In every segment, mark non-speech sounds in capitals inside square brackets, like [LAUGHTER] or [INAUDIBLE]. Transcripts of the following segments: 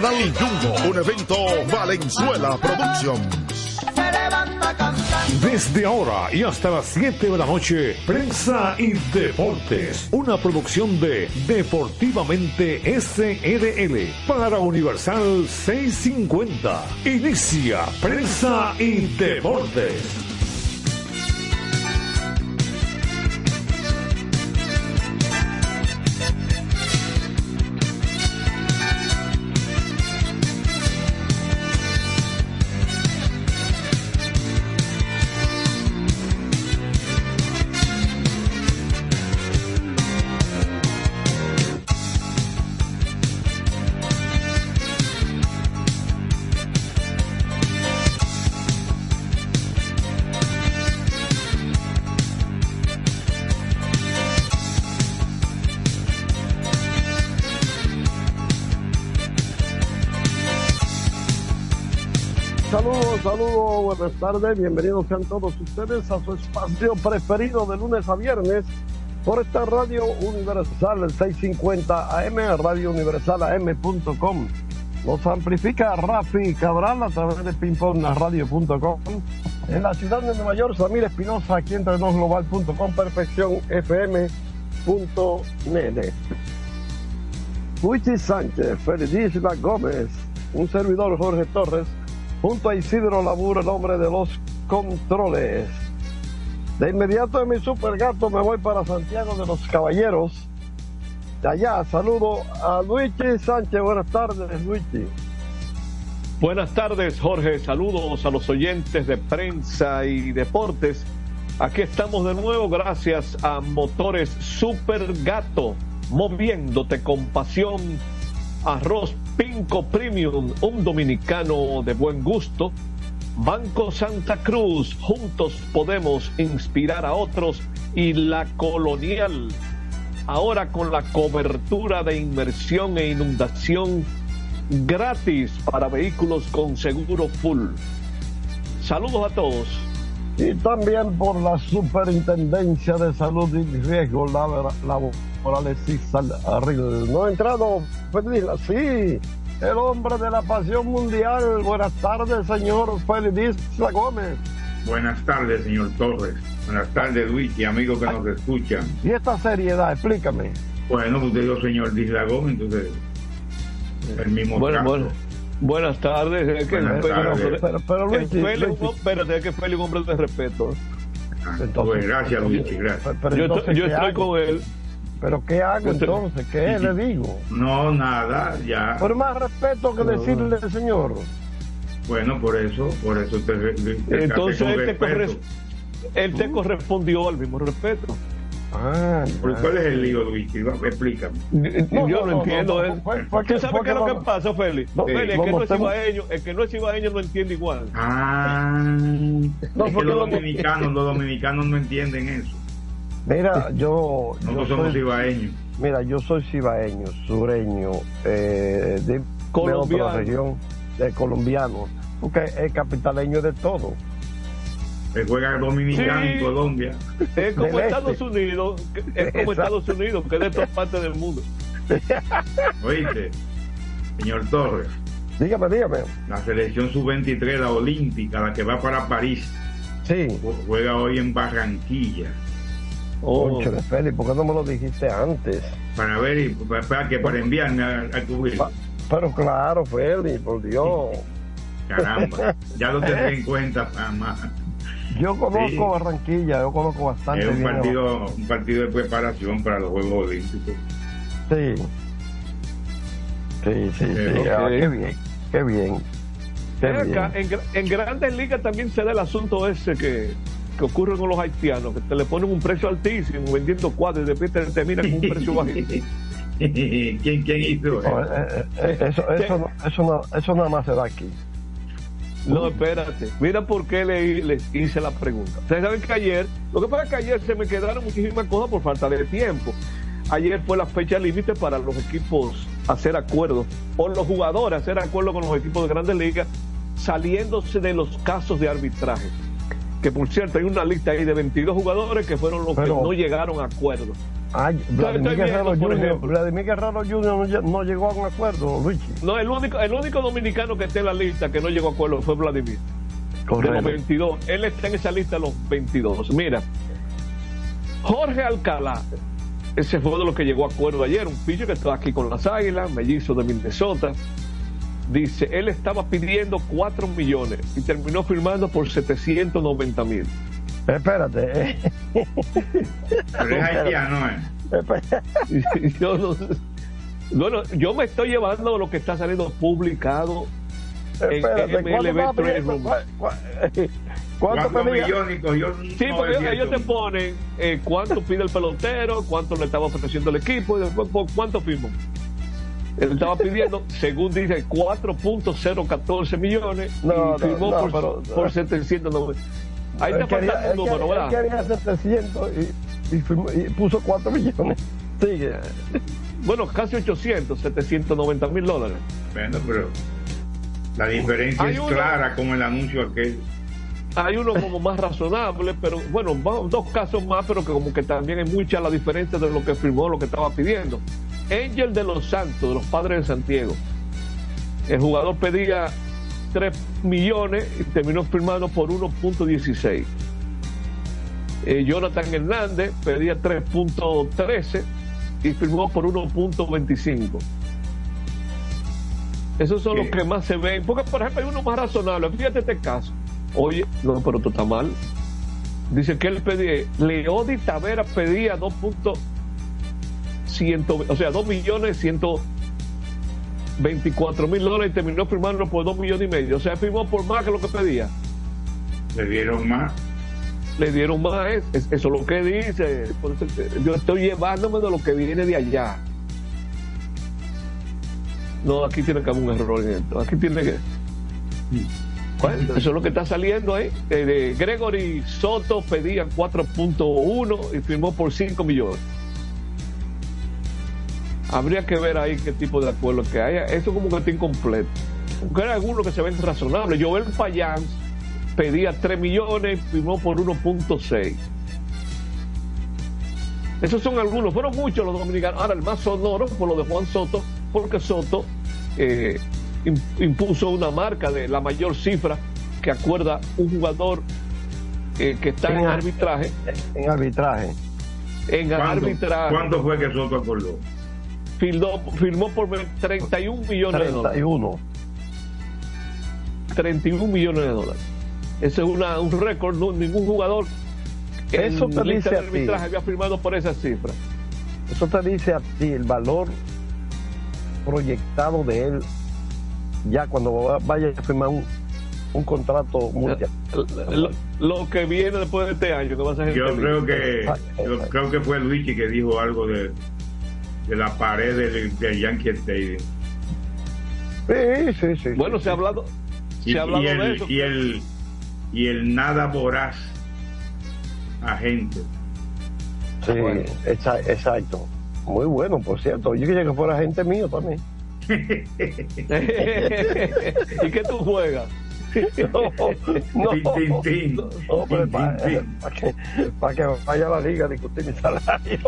Nacional Jumbo, un evento Valenzuela Productions. Desde ahora y hasta las 7 de la noche, Prensa y Deportes, una producción de Deportivamente SRL para Universal 650. Inicia Prensa y Deportes. Buenas tardes, bienvenidos sean todos ustedes a su espacio preferido de lunes a viernes por esta radio universal el 650 AM, radio universal AM.com. Nos amplifica Rafi Cabral a través de pingpongradio.com. En la ciudad de Nueva York, Samir Espinosa, aquí en global.com, perfección fm.net. Luigi Sánchez, Félix Gómez, un servidor Jorge Torres Junto a Isidro Laburo, el hombre de los controles. De inmediato de mi super gato me voy para Santiago de los Caballeros. De allá saludo a Luigi Sánchez. Buenas tardes, Luigi. Buenas tardes, Jorge. Saludos a los oyentes de prensa y deportes. Aquí estamos de nuevo gracias a Motores Super Gato, moviéndote con pasión Arroz Pinco Premium, un dominicano de buen gusto. Banco Santa Cruz, juntos podemos inspirar a otros. Y la colonial, ahora con la cobertura de inmersión e inundación gratis para vehículos con seguro full. Saludos a todos. Y también por la Superintendencia de Salud y Riesgo Laboral Alexis No ha entrado, Félix, sí, el hombre de la pasión mundial. Buenas tardes, señor Félix Gómez. Buenas tardes, señor Torres. Buenas tardes, Luis y amigos que nos escuchan. ¿Y esta seriedad? Explícame. Bueno, usted dijo señor Disla Gómez, entonces el mismo bueno, bueno. Buenas tardes. Es que Buenas tardes. Pero, pero Luis, es que Félix un hombre de respeto. Ah, pues gracias, Luis, gracias. Pero, yo, yo estoy con él. ¿Pero qué hago entonces? ¿Qué le digo? No, nada, ya. Por más respeto que decirle, señor. Bueno, por eso, por eso te, Entonces él te, él te correspondió al mismo respeto. Ah, ¿Cuál es el lío, Luis? Explícame. Yo no, entiendo. él. ¿Tú sabes qué es lo que pasa, Félix? Félix, el que no es ibaeño, el que no es ibaeño no entiende igual. Ah, es que los dominicanos, los dominicanos no entienden eso. Mira, yo. yo somos cibaeños. Mira, yo soy cibaeño, sureño, eh, de, colombiano. De región, de colombiano, porque es capitaleño de todo. Que juega dominicano en Colombia. Es como Estados este. Unidos, es como Estados Unidos, que es de todas partes del mundo. [LAUGHS] Oíste, señor Torres. Dígame, dígame. La selección sub-23, la olímpica, la que va para París. Sí. Juega hoy en Barranquilla. Oh. Félix, ¿por qué no me lo dijiste antes? Para ver, y para, que para enviarme a, a cubrir. Pero claro, Félix, por Dios. Caramba, ya lo tendré en cuenta, más. Yo conozco Barranquilla, yo conozco bastante. Es un partido, un partido de preparación para los Juegos Olímpicos. Sí. Sí, sí, sí. Ah, qué bien, qué bien. En, en, grandes ligas también se da el asunto ese que que ocurre con los haitianos, que te le ponen un precio altísimo vendiendo cuadros y después te termina con un precio bajito. [LAUGHS] ¿Quién, quién hizo eso? Eh, eh, eso, eso, no, eso, no, eso nada más se da aquí. No, espérate. Mira por qué le, les hice la pregunta. Ustedes saben que ayer, lo que pasa es que ayer se me quedaron muchísimas cosas por falta de tiempo. Ayer fue la fecha límite para los equipos hacer acuerdos, o los jugadores hacer acuerdos con los equipos de grandes ligas, saliéndose de los casos de arbitraje que por cierto hay una lista ahí de 22 jugadores que fueron los que no llegaron a acuerdo. Ay, Vladimir, Guerrero Jr., Vladimir Guerrero Jr. No, llegó a un acuerdo, Luigi. No, el único, el único dominicano que está en la lista que no llegó a acuerdo fue Vladimir. De los 22. Él está en esa lista de los 22. Mira, Jorge Alcalá, ese fue de los que llegó a acuerdo ayer, un pillo que estaba aquí con las águilas, mellizo de Minnesota. Dice, él estaba pidiendo 4 millones y terminó firmando por 790 mil. Espérate. Eh. Pero es haitiano, ¿eh? [LAUGHS] yo bueno, yo me estoy llevando lo que está saliendo publicado Espérate, en MLB ¿Cuánto millones? sí, porque ellos te ponen eh, cuánto pide el pelotero, cuánto le estaba ofreciendo el equipo y después cuánto firmó. Él estaba pidiendo, según dice, 4.014 millones y firmó por, por 790. Ahí te falta un número, ¿verdad? Él quería 700 y, y, puso 4 millones. Sigue. Bueno, casi 800, 790 mil dólares. Bueno, pero la diferencia es clara con el anuncio aquel. Hay uno como más razonable, pero bueno, dos casos más, pero que como que también hay mucha la diferencia de lo que firmó, lo que estaba pidiendo. Angel de los Santos, de los Padres de Santiago. El jugador pedía 3 millones y terminó firmando por 1.16. Eh, Jonathan Hernández pedía 3.13 y firmó por 1.25. Esos son los que más se ven. Porque, por ejemplo, hay uno más razonable. Fíjate este caso. Oye, no, pero tú estás mal. Dice que él pedía, Leodi Tavera pedía 2. O sea, 2 millones 124 mil dólares y terminó firmando por 2 millones y medio. O sea, firmó por más que lo que pedía. Le dieron más. Le dieron más, eso es lo que dice. yo estoy llevándome de lo que viene de allá. No, aquí tiene que haber un error en esto. Aquí tiene que. Eso es lo que está saliendo ahí. Eh, Gregory Soto pedía 4.1 y firmó por 5 millones. Habría que ver ahí qué tipo de acuerdo que haya. Eso como que está incompleto. Aunque hay algunos que se ven razonables. Joel Payán pedía 3 millones y firmó por 1.6. Esos son algunos, fueron muchos los dominicanos. Ahora el más sonoro por lo de Juan Soto, porque Soto eh, impuso una marca de la mayor cifra que acuerda un jugador eh, que está en, arbitraje. En arbitraje. En arbitraje. ¿Cuánto fue que Soto acordó? Firmó por 31 millones de dólares. 31 millones de dólares. Ese es una, un récord, ningún jugador Eso te dice arbitraje había firmado por esa cifra. Eso te dice a ti el valor proyectado de él ya cuando vaya a firmar un, un contrato mundial. Lo, que viene después de este año, que va a ser Yo creo que yo creo que fue Luigi que dijo algo de, de la pared del, Yankee Stadium. Sí, sí, sí. Bueno, se ha hablado, y, se ha hablado el, de eso. Y el, y el nada voraz agente. Sí, exacto. Muy bueno, por cierto. Yo quería que fuera gente mío también. [LAUGHS] ¿Y qué tú juegas? [LAUGHS] No, no, para, que, vaya a la liga a discutir mi salario.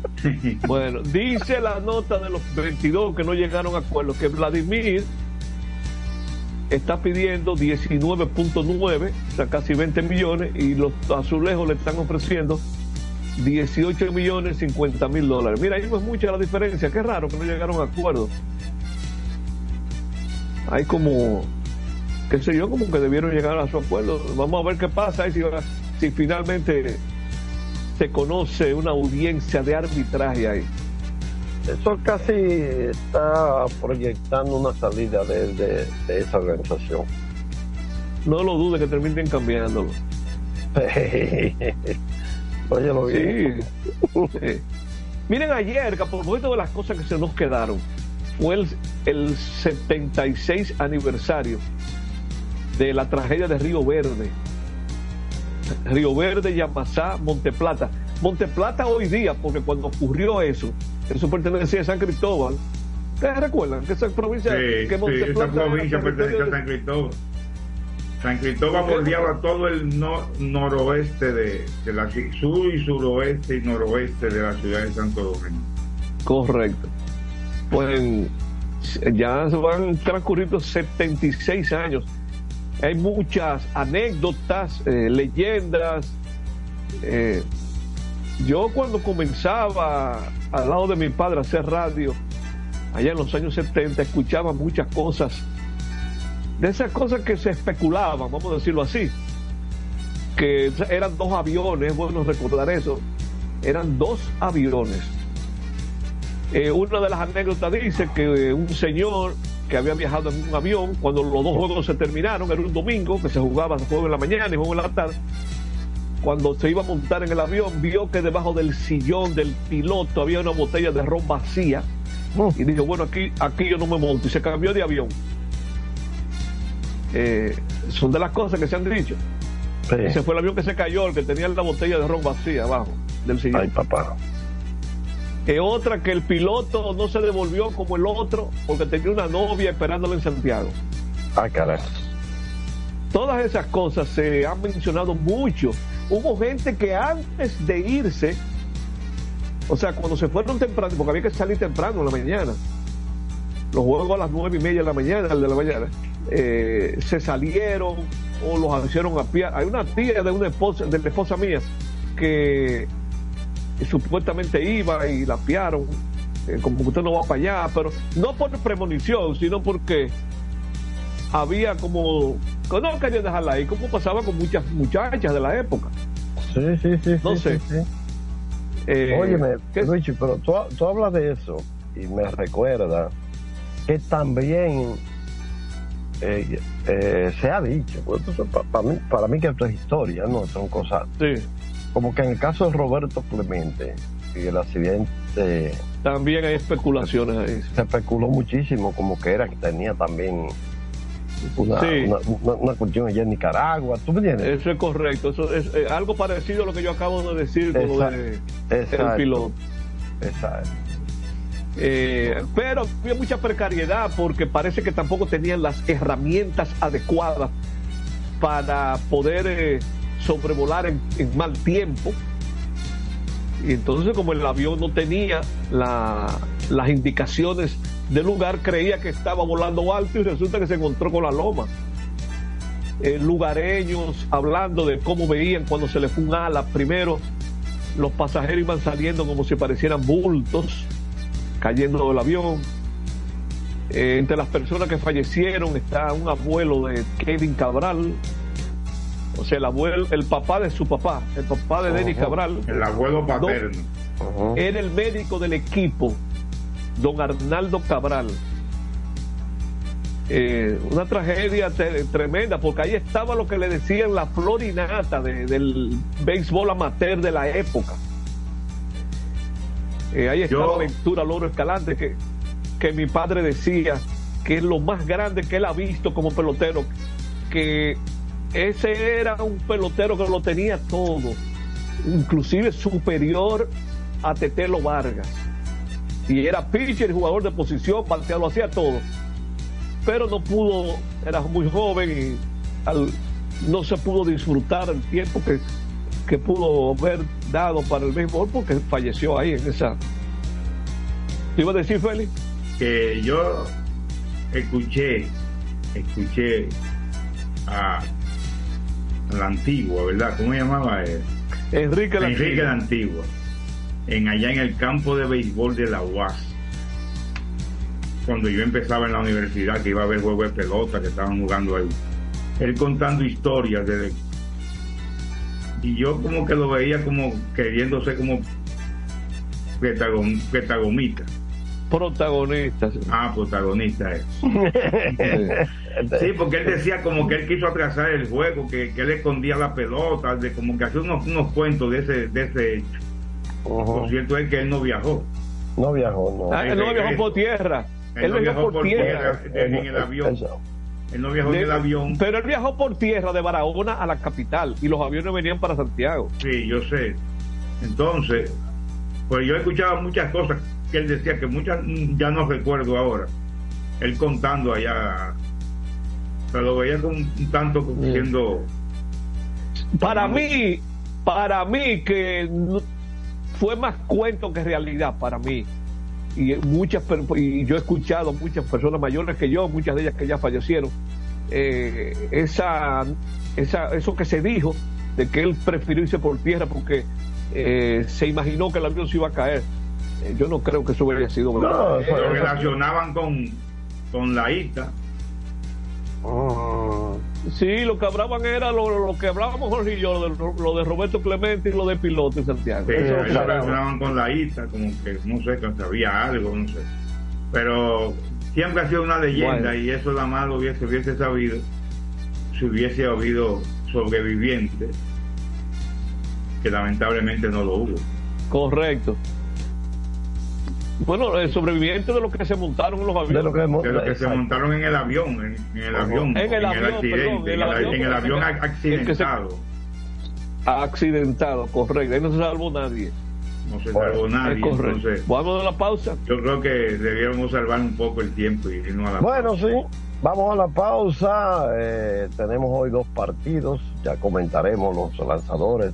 [LAUGHS] bueno, dice la nota de los 22 que no llegaron a acuerdo que Vladimir está pidiendo 19.9, o sea, casi 20 millones, y los azulejos le están ofreciendo 18 millones 50 mil dólares. Mira, ahí no es mucha la diferencia. Qué raro que no llegaron a acuerdo. Hay como, qué sé yo, como que debieron llegar a su acuerdo. Vamos a ver qué pasa si, si finalmente se conoce una audiencia de arbitraje ahí. Eso casi está proyectando una salida de, de, de esa organización. No lo dude que terminen cambiándolo. [LAUGHS] Oye, Sí. Miren ayer, que a propósito de las cosas que se nos quedaron, fue el, el 76 aniversario de la tragedia de Río Verde. Río Verde, Yamasá, Monteplata. Monteplata hoy día, porque cuando ocurrió eso, eso pertenecía a San Cristóbal. ¿Ustedes recuerdan que esa provincia sí, que Monteplata sí, esa provincia pertenece a San Cristóbal? San Cristóbal bordeaba todo el noroeste de, la sur y suroeste y noroeste de la ciudad de Santo Domingo. Correcto. Pues ya se van transcurriendo 76 años. Hay muchas anécdotas, eh, leyendas. Eh, yo cuando comenzaba al lado de mi padre a hacer radio, allá en los años 70, escuchaba muchas cosas, de esas cosas que se especulaban, vamos a decirlo así, que eran dos aviones, bueno recordar eso, eran dos aviones. Eh, una de las anécdotas dice que un señor que había viajado en un avión, cuando los dos juegos se terminaron, era un domingo, que se jugaba juego en la mañana y juego en la tarde, cuando se iba a montar en el avión, vio que debajo del sillón del piloto había una botella de ron vacía y dijo, bueno, aquí, aquí yo no me monto y se cambió de avión. Eh, son de las cosas que se han dicho. Ese fue el avión que se cayó, el que tenía la botella de ron vacía abajo del sillón. Ay, papá. Eh, otra que el piloto no se devolvió como el otro porque tenía una novia esperándolo en Santiago. Ah, caray. Todas esas cosas se han mencionado mucho. Hubo gente que antes de irse, o sea, cuando se fueron temprano, porque había que salir temprano en la mañana, los juegos a las nueve y media de la mañana, el de la mañana, eh, se salieron o los hicieron a pie. Hay una tía de una esposa, de la esposa mía, que supuestamente iba y la piaron, eh, como que usted no va para allá, pero no por premonición, sino porque había como, no quería dejarla ahí, como pasaba con muchas muchachas de la época. Sí, sí, sí. No sé. Eh, Óyeme, Richie, pero tú, tú hablas de eso y me recuerda que también eh, se ha dicho, pues, para, mí, para mí que esto es historia, no son cosas. Sí como que en el caso de Roberto Clemente y el accidente también hay especulaciones ahí. Se especuló muchísimo como que era que tenía también una, una, cuestión allá en Nicaragua. ¿Tú me entiendes? Eso es correcto. Eso es eh, algo parecido a lo que yo acabo de decir con lo de el piloto. Exacto. Eh, pero había mucha precariedad porque parece que tampoco tenían las herramientas adecuadas para poder eh, sobrevolar en, mal tiempo. Y entonces como el avión no tenía las indicaciones del lugar, creía que estaba volando alto y resulta que se encontró con la loma. Eh, lugareños hablando de cómo veían cuando se le fue un ala. Primero, los pasajeros iban saliendo como si parecieran bultos cayendo del avión. Eh, entre las personas que fallecieron está un abuelo de Kevin Cabral, o sea, el abuelo, el papá de su papá, el papá de Denis Cabral. El abuelo paterno. Era el médico del equipo, don Arnaldo Cabral. Eh, una tragedia tremenda, porque ahí estaba lo que le decían la florinata del béisbol amateur de la época. Eh, ahí estaba Ventura Loro Escalante, que, que mi padre decía que es lo más grande que él ha visto como pelotero, que ese era un pelotero que lo tenía todo, inclusive superior a Tetelo Vargas. Y era pitcher, jugador de posición, lo hacía todo. Pero no pudo, era muy joven y no se pudo disfrutar el tiempo que, que pudo haber dado para el béisbol porque falleció ahí en esa. ¿Te iba a decir, Félix? Que yo escuché, escuché a la Antigua, ¿verdad? ¿Cómo llamaba él? Enrique la Enrique la Antigua. En allá en el campo de béisbol de la UAS. Cuando yo empezaba en la universidad, que iba a ver juegos de pelota que estaban jugando ahí. Él contando historias de y yo como que lo veía como queriéndose como petagomita protagonista. Ah, protagonista es. [LAUGHS] sí, porque él decía como que él quiso atrasar el juego, que, que él escondía la pelota, de como que hacía unos, unos cuentos de ese, de ese hecho. Lo cierto es que él no viajó. No viajó, no. Ah, él no viajó por tierra. Él, no viajó por, tierra, en el avión. Él no viajó en el avión. Pero él viajó por tierra de Barahona a la capital y los aviones venían para Santiago. Sí, yo sé. Entonces, pues yo he escuchado muchas cosas que él decía que muchas, ya no recuerdo ahora, él contando allá lo veía como un tanto como siendo... Para mí, para mí que fue más cuento que realidad para mí. Y muchas y yo he escuchado muchas personas mayores que yo, muchas de ellas que ya fallecieron, eh, esa, esa, eso que se dijo de que él prefirió irse por tierra porque eh, se imaginó que el avión se iba a caer. Eh, yo no creo que eso hubiera sido verdad. No, lo relacionaban con, con la isla. Ah. Sí, lo que hablaban era lo, que hablábamos Jorge y yo, lo de, Roberto Clemente y lo de piloto en Santiago. Sí, eso lo relacionaban con la isla, como que no sé, que sabía algo, no sé. Pero siempre ha sido una leyenda y eso la más lo hubiese, hubiese sabido si hubiese habido sobrevivientes que lamentablemente no lo hubo. Correcto. Bueno, el sobreviviente de los que se montaron en los aviones. De los que, se montaron en el avión, en, el avión, en el, avión, accidente, en el avión accidentado. accidentado, correcto. Ahí no se salvó nadie. No se salvó nadie. Entonces, Vamos a la pausa. Yo creo que debiéramos salvar un poco el tiempo y irnos a la Bueno, sí. Vamos a la pausa. Eh, tenemos hoy dos partidos. Ya comentaremos los lanzadores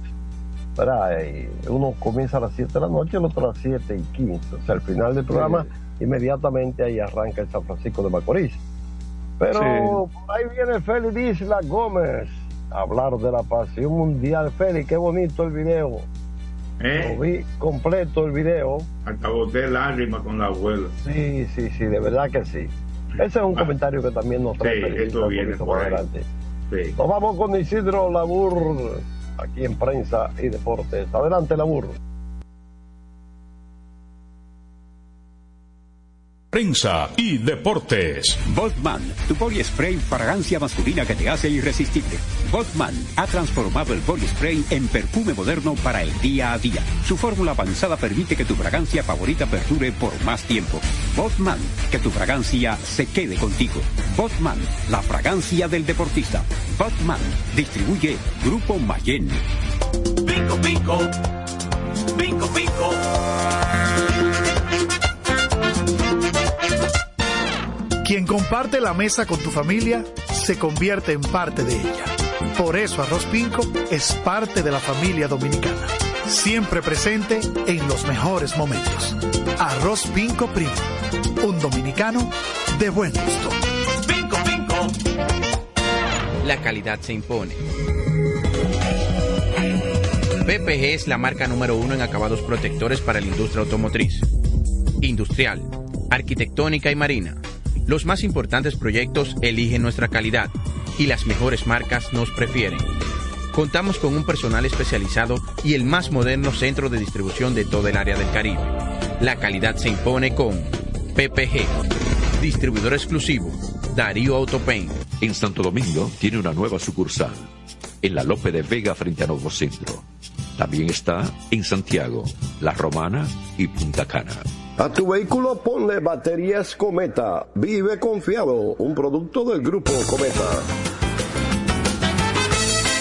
uno comienza a las 7 de la noche, el otro a las 7 y 15. O sea, al final del programa, inmediatamente ahí arranca el San Francisco de Macorís. Pero por ahí viene Félix Isla Gómez a hablar de la pasión mundial. Félix, qué bonito el video. ¿Eh? Lo vi completo el video. Hasta boté lágrimas con la abuela. Sí, sí, sí, de verdad que sí. Ese es un ah. comentario que también nos trae. Sí, esto viene por adelante. Sí. Nos vamos con Isidro Labur aquí en Prensa y Deportes. Adelante, la burro. Prensa y deportes. Voltman, tu body spray fragancia masculina que te hace irresistible. Voltman ha transformado el body spray en perfume moderno para el día a día. Su fórmula avanzada permite que tu fragancia favorita perdure por más tiempo. Voltman, que tu fragancia se quede contigo. Voltman, la fragancia del deportista. Voltman, distribuye Grupo Mayen. Pico, pico. Pico, pico. Quien comparte la mesa con tu familia se convierte en parte de ella. Por eso Arroz Pinco es parte de la familia dominicana. Siempre presente en los mejores momentos. Arroz Pinco Primo. Un dominicano de buen gusto. Pinco Pinco. La calidad se impone. PPG es la marca número uno en acabados protectores para la industria automotriz, industrial, arquitectónica y marina los más importantes proyectos eligen nuestra calidad y las mejores marcas nos prefieren. Contamos con un personal especializado y el más moderno centro de distribución de todo el área del Caribe. La calidad se impone con PPG, distribuidor exclusivo, Darío Autopain. En Santo Domingo tiene una nueva sucursal, en la Lope de Vega frente a Nuevo Centro. También está en Santiago, La Romana y Punta Cana. A tu vehículo ponle baterías Cometa. Vive confiado, un producto del grupo Cometa.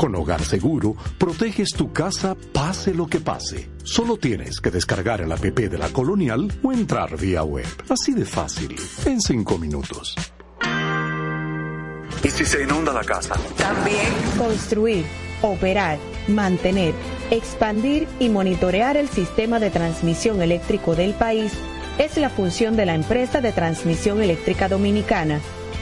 Con Hogar Seguro, proteges tu casa pase lo que pase. Solo tienes que descargar el app de la Colonial o entrar vía web. Así de fácil, en cinco minutos. ¿Y si se inunda la casa? También. Construir, operar, mantener, expandir y monitorear el sistema de transmisión eléctrico del país es la función de la empresa de transmisión eléctrica dominicana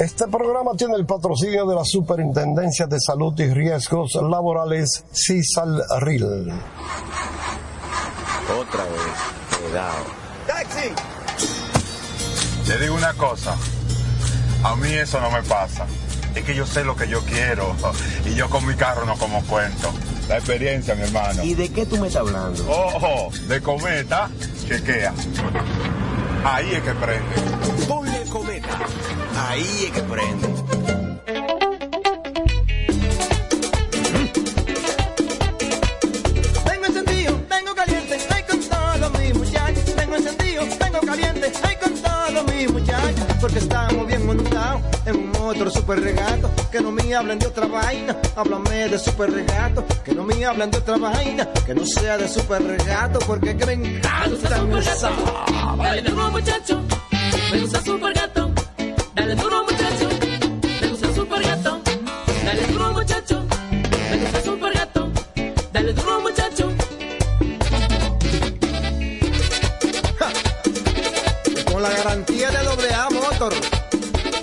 Este programa tiene el patrocinio de la Superintendencia de Salud y Riesgos Laborales, CISALRIL. Otra vez, cuidado. ¡Taxi! Le digo una cosa, a mí eso no me pasa. Es que yo sé lo que yo quiero [LAUGHS] y yo con mi carro no como cuento. La experiencia, mi hermano. ¿Y de qué tú me estás hablando? Ojo, de cometa, chequea. Ahí es que prende. Cometa. Ahí es que prende. Tengo encendido, tengo caliente, ay con todos mis muchachos. Tengo encendido, tengo caliente, ay con todos mis muchachos. Porque estamos bien montados en un motor super regato. Que no me hablen de otra vaina, háblame de super regato. Que no me hablen de otra vaina, que no sea de super regato. Porque que me encanta duro muchacho, me gusta super gato. Dale duro muchacho, me gusta super gato. Dale duro muchacho, me gusta super gato. Dale duro muchacho. Con la garantía de doble A Motor,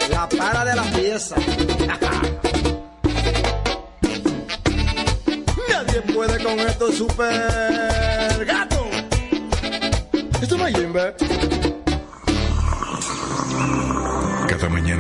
la para de la pieza. [LAUGHS] Nadie puede con esto super gato. Esto no es Jimbe.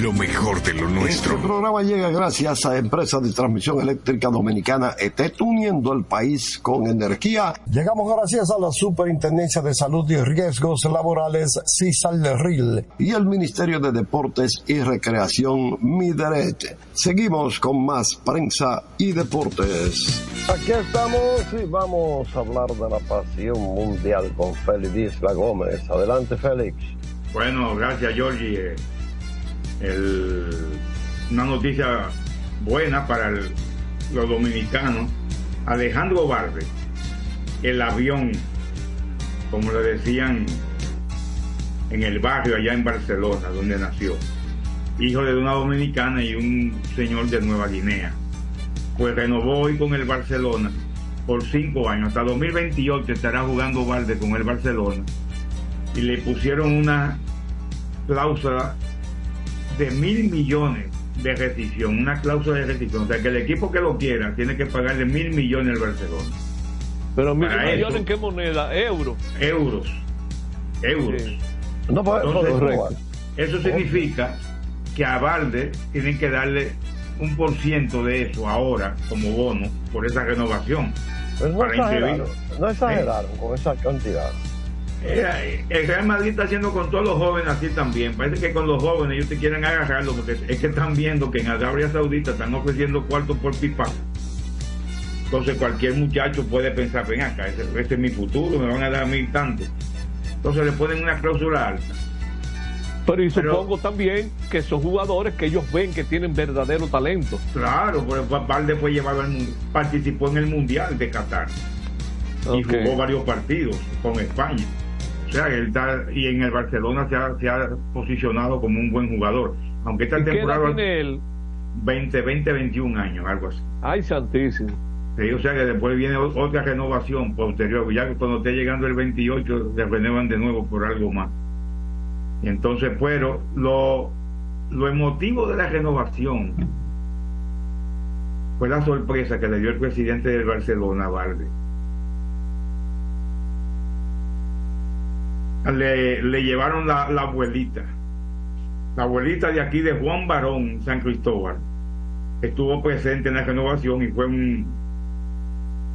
lo mejor de lo nuestro. Este programa llega gracias a Empresa de Transmisión Eléctrica Dominicana ETET, uniendo el país con energía. Llegamos gracias a la Superintendencia de Salud y Riesgos Laborales, CISALRIL, y el Ministerio de Deportes y Recreación, MIDERET. Seguimos con más prensa y deportes. Aquí estamos y vamos a hablar de la pasión mundial con Félix Isla Gómez. Adelante, Félix. Bueno, gracias, Georgie. El- una noticia buena para el- los dominicanos. Alejandro Barbe, el avión, como le decían en el barrio allá en Barcelona, donde nació, hijo de una dominicana y un señor de Nueva Guinea, pues renovó hoy con el Barcelona por cinco años, hasta 2028 estará jugando Valde con el Barcelona y le pusieron una cláusula de mil millones de rescisión, una cláusula de rescisión, o sea que el equipo que lo quiera tiene que pagarle mil millones al Barcelona. Pero mil Para millones eso. en qué moneda? Euro. Euros. Euros. No, pues, Entonces, eso significa que a Valde tienen que darle un por ciento de eso ahora como bono por esa renovación. Pero no exageraron, no exageraron con esa cantidad. Eh, El Real Madrid está haciendo con todos los jóvenes así también. Parece que con los jóvenes ellos te quieren agarrarlo porque es que están viendo que en Arabia Saudita están ofreciendo cuartos por pipa. Entonces cualquier muchacho puede pensar, ven acá, ese, este es mi futuro, me van a dar a mí tanto. Entonces le ponen una cláusula alta. Pero y supongo también que son jugadores que ellos ven que tienen verdadero talento. Claro, pues Valde fue llevado al participó en el Mundial de Qatar y jugó varios partidos con España. O sea, él está, y en el Barcelona se ha, se ha posicionado como un buen jugador. Aunque esta ¿Y qué edad temporada tiene él? 20, 20, 21 años, algo así. Ay, santísimo. Sí, o sea que después viene otra renovación posterior. Ya que cuando esté llegando el 28 se renuevan de nuevo por algo más. Y entonces, pero lo, lo emotivo de la renovación fue la sorpresa que le dio el presidente del Barcelona, Valde. Le, le llevaron la, la abuelita, la abuelita de aquí de Juan Barón, San Cristóbal, estuvo presente en la renovación y fue un,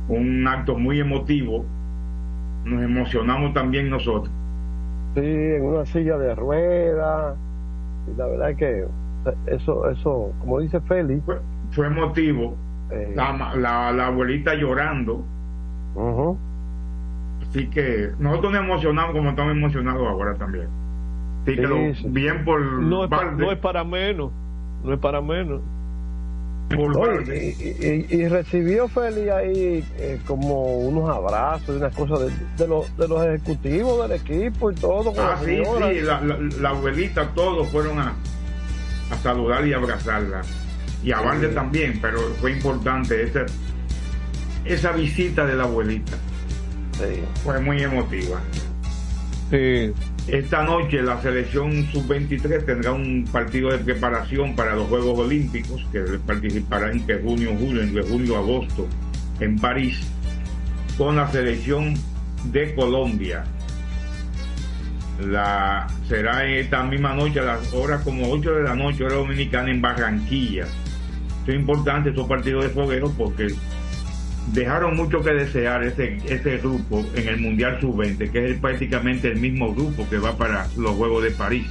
un acto muy emotivo. Nos emocionamos también nosotros. Sí, en una silla de ruedas. Y la verdad es que eso, eso, como dice Félix. Fue, fue emotivo. eh, La, la, la abuelita llorando. ujú. Así que nosotros nos emocionamos como estamos emocionados ahora también. Así que Sí, lo- sí. bien por No es, pa- Valde, no es para menos. No es para menos. Oye, y, y- y recibió Félix ahí eh, como unos abrazos y unas cosas de, de los, de los ejecutivos del equipo y todo. con Ah, la sí, sí, la, la- la abuelita, todos fueron a, a saludar y abrazarla. Y a Valde también, pero fue importante esa, esa visita de la abuelita. Sí. Fue muy emotiva. Sí. Esta noche la selección sub-23 tendrá un partido de preparación para los Juegos Olímpicos que participará entre junio, julio, entre julio, agosto en París con la selección de Colombia. La, será esta misma noche a las horas como 8 de la noche, hora dominicana en Barranquilla. Esto es importante, estos partidos de fogueo porque dejaron mucho que desear ese, ese grupo en el Mundial Sub-20, que es prácticamente el mismo grupo que va para los Juegos de París,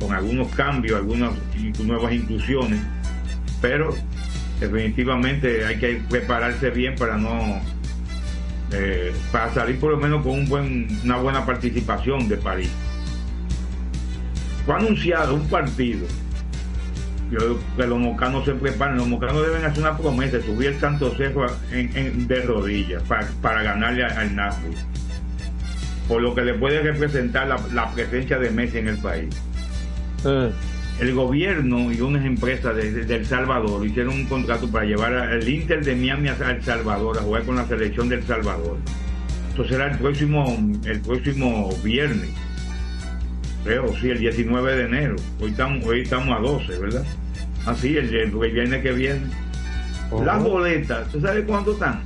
con algunos cambios, algunas nuevas inclusiones, pero definitivamente hay que prepararse bien para no eh, para salir por lo menos con un buen, una buena participación de París. Fue anunciado un partido yo, que los mocanos se preparan, los mocanos deben hacer una promesa, subir el Santo Cerro en, en- de rodillas para, para ganarle a- al Nashville. Por lo que le puede representar la, la presencia de Messi en el país. Eh, El gobierno y unas empresas de, de- de El Salvador hicieron un contrato para llevar al Inter de Miami a El Salvador a jugar con la selección del Salvador. Esto será el próximo, el próximo viernes. Creo, sí, el 19 de enero. Hoy estamos, hoy estamos a 12, ¿verdad? Así, el, el viernes que viene. Las boletas, ¿tú sabes cuánto están?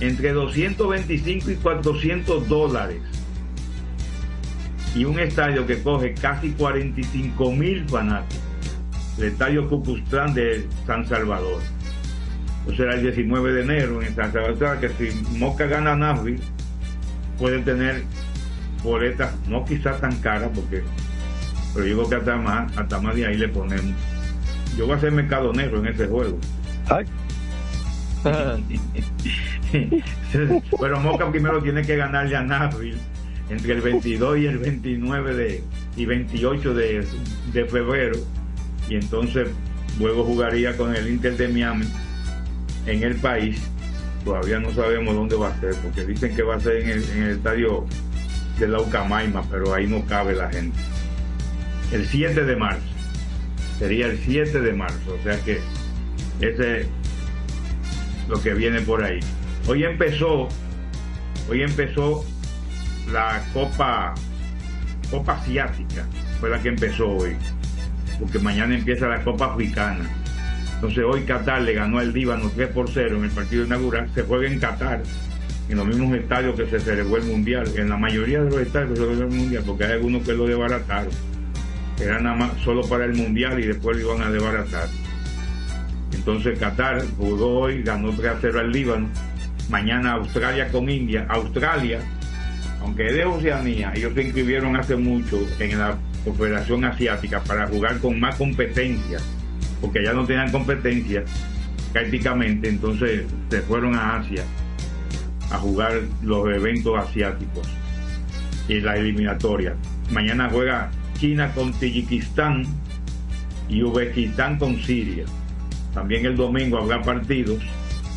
Entre 225 y 400 dólares. Y un estadio que coge casi 45 mil fanáticos. El estadio Cucustlán de San Salvador. Eso será el 19 de enero en San Salvador. O sea, que si Moca gana Nashville, pueden tener boletas, no quizás tan caras, porque, pero yo creo que hasta más, hasta más de ahí le ponemos. Yo voy a hacer mercado negro en ese juego. Ay, [LAUGHS] pero Moca primero tiene que ganarle a Nashville entre el 22 y el 29 de, y 28 de, de febrero. Y entonces luego jugaría con el Inter de Miami en el país. Todavía no sabemos dónde va a ser, porque dicen que va a ser en el, en el estadio de la Ucamaima, pero ahí no cabe la gente. El 7 de marzo. Sería el 7 de marzo. O sea que ese es lo que viene por ahí. Hoy empezó, hoy empezó la Copa, Copa Asiática, fue la que empezó hoy, porque mañana empieza la Copa Africana. Entonces hoy Qatar le ganó al Líbano 3 por 0 en el partido inaugural, se juega en Qatar, en los mismos estadios que se celebró el Mundial, en la mayoría de los estadios que se celebró el Mundial, porque hay algunos que lo desbarataron, era nada más solo para el Mundial y después lo iban a desbaratar. Entonces Qatar jugó hoy, ganó 3 a 0 al Líbano. Mañana Australia con India. Australia, aunque es de Oceanía, ellos se inscribieron hace mucho en la Confederación Asiática para jugar con más competencia, porque ya no tenían competencia prácticamente, entonces se fueron a Asia a jugar los eventos asiáticos y la eliminatoria. mañana juega China con Tayikistán y Uzbekistán con Siria. También el domingo habrá partidos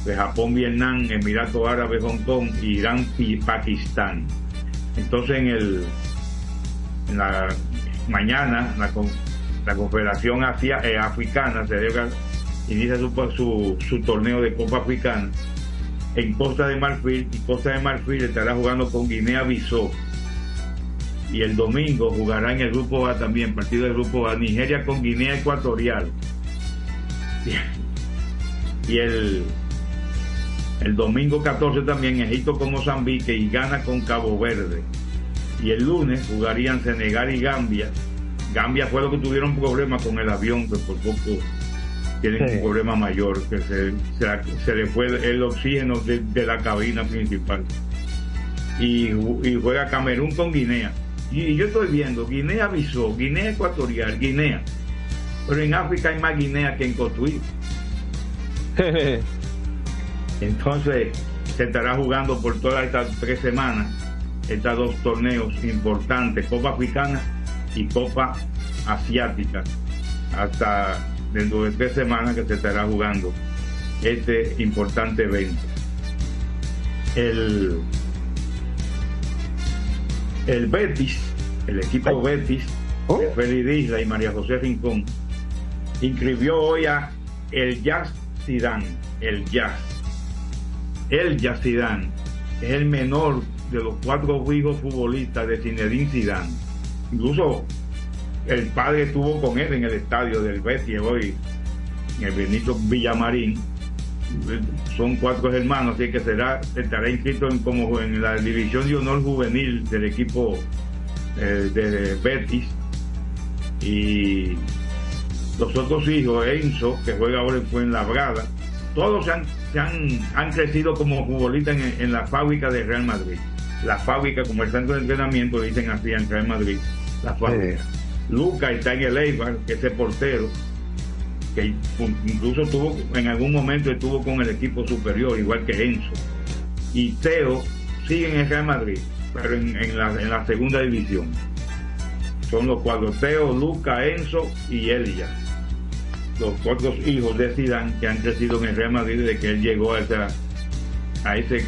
de Japón, Vietnam, Emiratos Árabes, Hong Kong, Irán y Pakistán. Entonces en el en la mañana la, la Confederación eh, Africana celebra, inicia su, su, su torneo de Copa Africana en Costa de Marfil y Costa de Marfil estará jugando con Guinea-Bissau y el domingo jugará en el grupo A también, partido del grupo A, Nigeria con Guinea Ecuatorial. Y el, el domingo 14 también Egipto con Mozambique y Ghana con Cabo Verde. Y el lunes jugarían Senegal y Gambia. Gambia fue lo que tuvieron problemas con el avión, que por poco tienen un problema mayor, que se, se, le fue el oxígeno de, la cabina principal. Y, y juega Camerún con Guinea y yo estoy viendo Guinea avisó, Guinea Ecuatorial, Guinea. Pero en África hay más Guinea que en Cotuí. [LAUGHS] Entonces se estará jugando por todas estas tres semanas estos dos torneos importantes, Copa Africana y Copa Asiática, hasta dentro de tres semanas que se estará jugando este importante evento. El el Betis, el equipo Betis, oh. Félix Isla y María José Rincón, inscribió hoy a el Jazz Zidane, el Jazz. El Jazz Zidane es el menor de los cuatro hijos futbolistas de Zinedine Zidane. Incluso el padre estuvo con él en el estadio del Betis hoy, en el Benito Villamarín. Son cuatro hermanos, así que será, estará inscrito en, como en la división de honor juvenil del equipo eh, de Betis. Y los otros hijos, Enzo, que juega ahora en Fuenlabrada, todos se han, han, crecido como futbolistas en, la fábrica de Real Madrid. La fábrica, como el centro de entrenamiento, dicen así en Real Madrid. La fábrica. Lucas está en el Eibar, que es el portero que incluso tuvo, en algún momento estuvo con el equipo superior, igual que Enzo. Y Teo sigue en el Real Madrid, pero en, la, segunda división. Son los cuatro, Teo, Luca, Enzo y Elia. Los cuatro hijos de Zidane que han crecido en el Real Madrid desde que él llegó a esa, a ese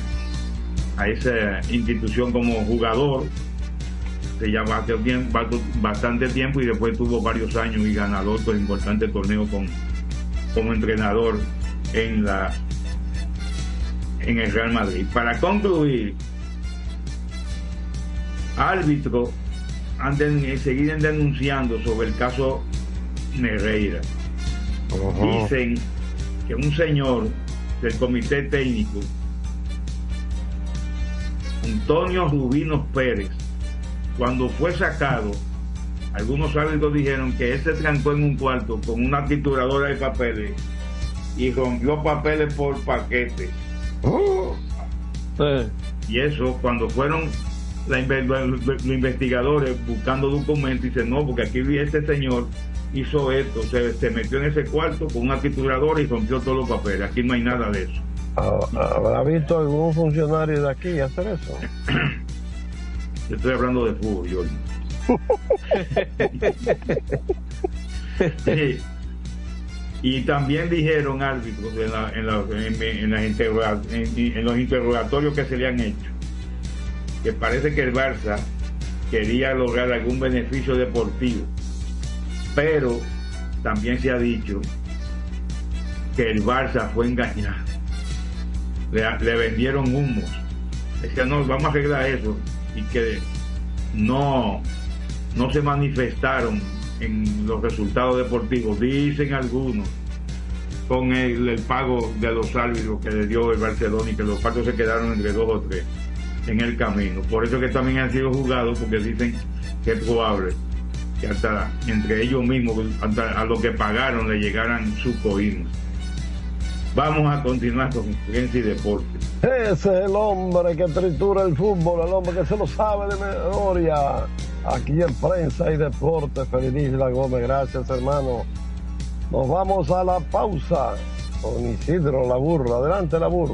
a esa institución como jugador se llama bastante tiempo y después tuvo varios años y ganador de importantes torneos con, como entrenador en la en el Real Madrid. Para concluir, árbitros han de, seguir denunciando sobre el caso Nereira. Dicen que un señor del comité técnico, Antonio Rubinos Pérez, cuando fue sacado, algunos árbitros dijeron que él se trancó en un cuarto con una trituradora de papeles y rompió papeles por paquetes. Oh. Y eso, cuando fueron los investigadores buscando documentos, dicen, no, porque aquí este señor hizo esto, se, se metió en ese cuarto con una trituradora y rompió todos los papeles. Aquí no hay nada de eso. Ah, ¿Habrá visto algún funcionario de aquí hacer eso? [CLEARS THROAT] estoy hablando de fútbol, Jordi. [LAUGHS] Y también dijeron árbitros en, los interrogatorios que se le han hecho que parece que el Barça quería lograr algún beneficio deportivo, pero también se ha dicho que el Barça fue engañado. Le, le vendieron humos. Decían, no, vamos a arreglar eso y que no, no se manifestaron en los resultados deportivos, dicen algunos, con el, pago de los árbitros que le dio el Barcelona y que los pagos se quedaron entre dos o tres en el camino. Por eso que también han sido juzgados, porque dicen que es probable que hasta entre ellos mismos, hasta a lo que pagaron, le llegaran sus coimas. Vamos a continuar con Ciencia y Deporte. Ese es el hombre que tritura el fútbol, el hombre que se lo sabe de memoria. Aquí en Prensa y Deporte, Feliz La Gómez, gracias hermano. Nos vamos a la pausa con Isidro La Burro. Adelante La Burro.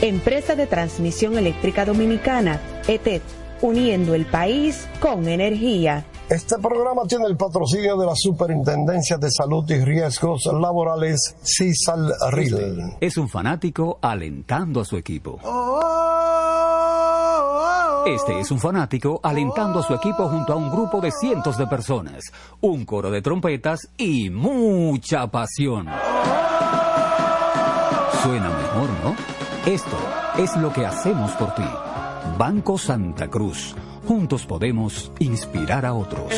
Empresa de Transmisión Eléctrica Dominicana, ETED, uniendo el país con energía. Este programa tiene el patrocinio de la Superintendencia de Salud y Riesgos Laborales, CISAL RIL. Es un fanático alentando a su equipo. Este es un fanático alentando a su equipo junto a un grupo de cientos de personas, un coro de trompetas y mucha pasión. Suena mejor, ¿no? Esto es lo que hacemos por ti. Banco Santa Cruz. Juntos podemos inspirar a otros.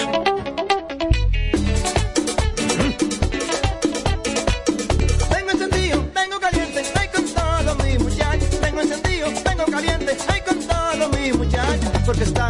Porque está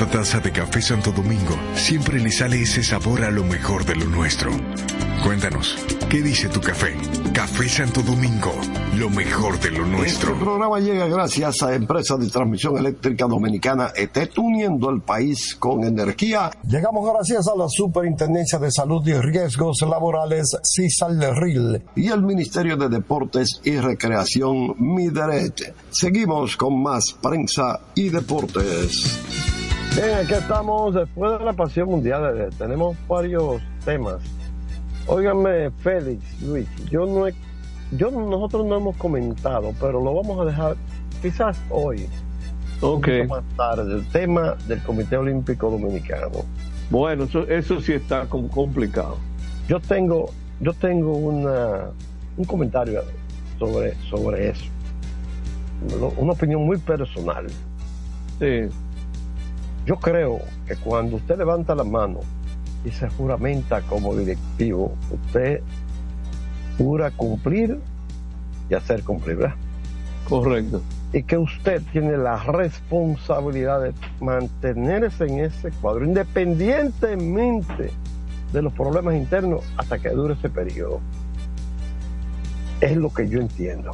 Cada taza de café Santo Domingo siempre le sale ese sabor a lo mejor de lo nuestro. Cuéntanos, ¿qué dice tu café? Café Santo Domingo, lo mejor de lo nuestro. Este programa llega gracias a Empresa de Transmisión Eléctrica Dominicana ET, uniendo el país con energía. Llegamos gracias a la Superintendencia de Salud y Riesgos Laborales, CISALRIL, y el Ministerio de Deportes y Recreación, MIDERET. Seguimos con más prensa y deportes. Bien, aquí estamos después de la pasión mundial. eh, Tenemos varios temas. Óigame, Félix, Luis, yo no he, yo nosotros no hemos comentado, pero lo vamos a dejar quizás hoy. Ok. un poco Más tarde, el tema del Comité Olímpico Dominicano. Bueno, eso, eso sí está com- complicado. Yo tengo, yo tengo una, un comentario sobre, sobre eso. Una opinión muy personal. Sí. Yo creo que cuando usted levanta la mano y se juramenta como directivo, usted jura cumplir y hacer cumplir, ¿verdad? Correcto. Y que usted tiene la responsabilidad de mantenerse en ese cuadro, independientemente de los problemas internos hasta que dure ese periodo. Es lo que yo entiendo.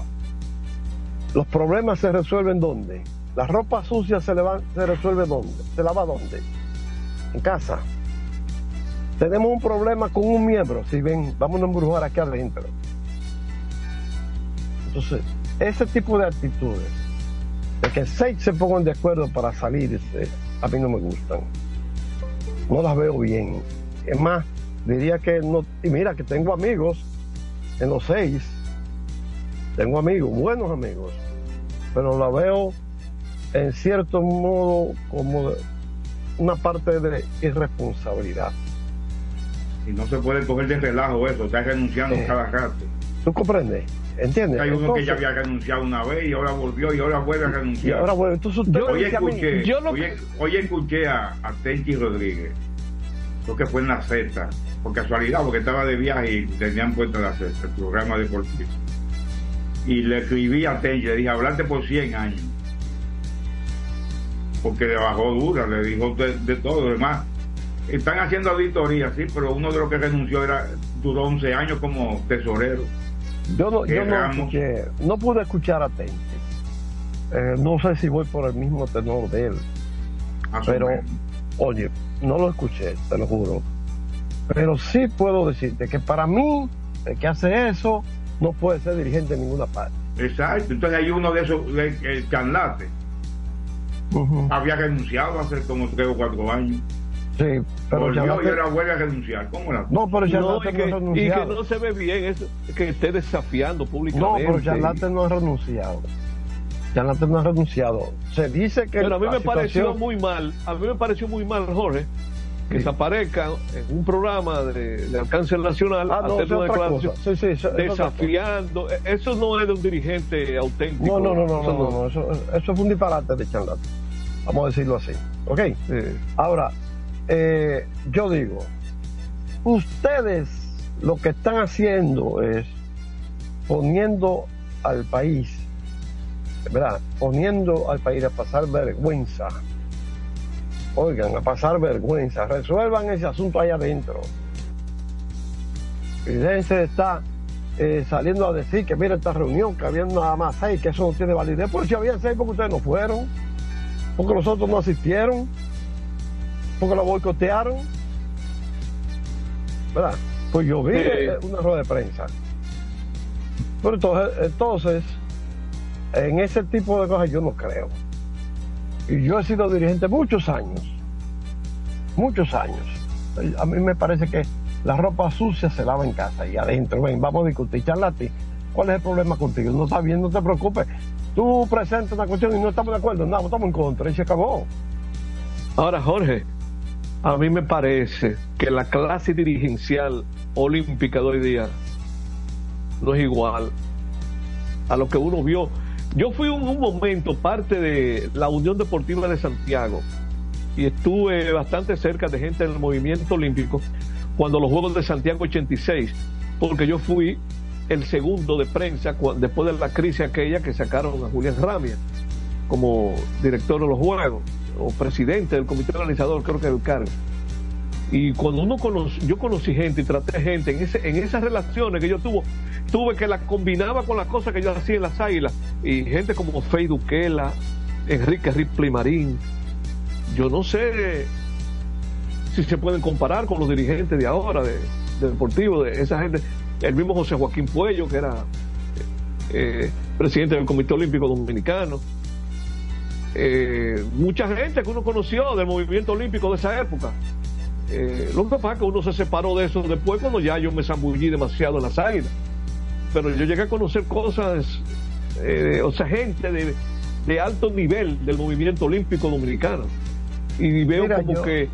Los problemas se resuelven dónde? La ropa sucia se, leva- se resuelve dónde? ¿Se lava dónde? En casa. Tenemos un problema con un miembro. Si ven, vamos a embrujar aquí adentro. Entonces, ese tipo de actitudes, de que seis se pongan de acuerdo para salirse, a mí no me gustan. No las veo bien. Es más, diría que no. Y mira que tengo amigos en los seis. Tengo amigos, buenos amigos. Pero la veo en cierto modo como una parte de irresponsabilidad. Y no se puede coger de relajo eso, está renunciando Eh. cada rato. ¿Tú comprendes? ¿Entiendes? Hay uno que ya había renunciado una vez y ahora volvió y ahora vuelve a renunciar. ahora bueno, entonces hoy escuché, yo lo hoy, escuché a, a Tenchi Rodríguez, creo que fue en la Z, por casualidad, porque estaba de viaje y tenían puesta la Z, el programa deportivo. Y le escribí a Tenchi, le dije, hablarte por 100 años. Porque le bajó dura, le dijo de, de todo, además. Están haciendo auditoría, sí, pero uno de los que renunció era duró 11 años como tesorero. Yo no, yo Que no escuché, no pude escuchar a Tenchi. Eh, no sé si voy por el mismo tenor de él. Pero, oye, no lo escuché, te lo juro. Pero sí puedo decirte que para mí, el que hace eso, no puede ser dirigente en ninguna parte. Exacto, entonces hay uno de esos, el, el Canlate, había renunciado hace como tres o cuatro años. Sí, pero Volvió Chanate- y ahora vuelve a renunciar. ¿Cómo la No, pero No, Charlate y, no, que, ha y que no se ve bien eso, que esté desafiando No, públicamente. pero Charlate no ha renunciado. Charlate no ha renunciado. Se dice que. Pero a mí me pareció muy mal, a mí me pareció muy mal, Jorge, que se aparezca en un programa de, de alcance nacional Ah, no, hacer es una otra declaración. Sí, sí, eso- es desafiando. E- Eso no es de un dirigente auténtico. No, no, no, no, Eso no, no, Eso, eso fue un disparate de Charlate. Vamos a decirlo así. ¿Ok? Ahora, eh, yo digo, ustedes lo que están haciendo es poniendo al país, ¿verdad? Poniendo al país a pasar vergüenza. Oigan, a pasar vergüenza. Resuelvan ese asunto ahí adentro. Fíjense, está eh, saliendo a decir que mira esta reunión, que había nada más seis, que eso no tiene validez. Pues si había seis, porque ustedes no fueron, porque los otros no asistieron. porque lo boicotearon. ¿Verdad? Pues yo vi Sí. eh, una rueda de prensa. Pero entonces, entonces, en ese tipo de cosas yo no creo. Y yo he sido dirigente muchos años. Muchos años. A mí me parece que la ropa sucia se lava en casa y adentro. Ven, vamos a discutir, charlati. ¿Cuál es el problema contigo? No está bien, no te preocupes. Tú presentas una cuestión y no estamos de acuerdo. No, estamos en contra y se acabó. Ahora, Jorge, a mí me parece que la clase dirigencial olímpica de hoy día no es igual a lo que uno vio. Yo fui en un momento parte de la Unión Deportiva de Santiago y estuve bastante cerca de gente del movimiento olímpico cuando los Juegos de Santiago 86, porque yo fui el segundo de prensa después de la crisis aquella que sacaron a Julián Ramia como director de los Juegos o presidente del comité organizador, creo que el cargo. Y cuando uno conoce, yo conocí gente y traté gente en, ese, en esas relaciones que yo tuve, tuve que las combinaba con las cosas que yo hacía en las águilas. Y gente como Fey Duquela, Enrique Ripley Marín. Yo no sé si se pueden comparar con los dirigentes de ahora, de, de deportivo, de esa gente. El mismo José Joaquín Puello, que era eh, presidente del Comité Olímpico Dominicano. Eh, mucha gente que uno conoció del movimiento olímpico de esa época. Eh, lo que pasa es que uno se separó de eso después cuando ya yo me zambullí demasiado en las águilas. Pero yo llegué a conocer cosas, eh, o sea, gente de, de alto nivel del movimiento olímpico dominicano. Y veo Mira, como yo- que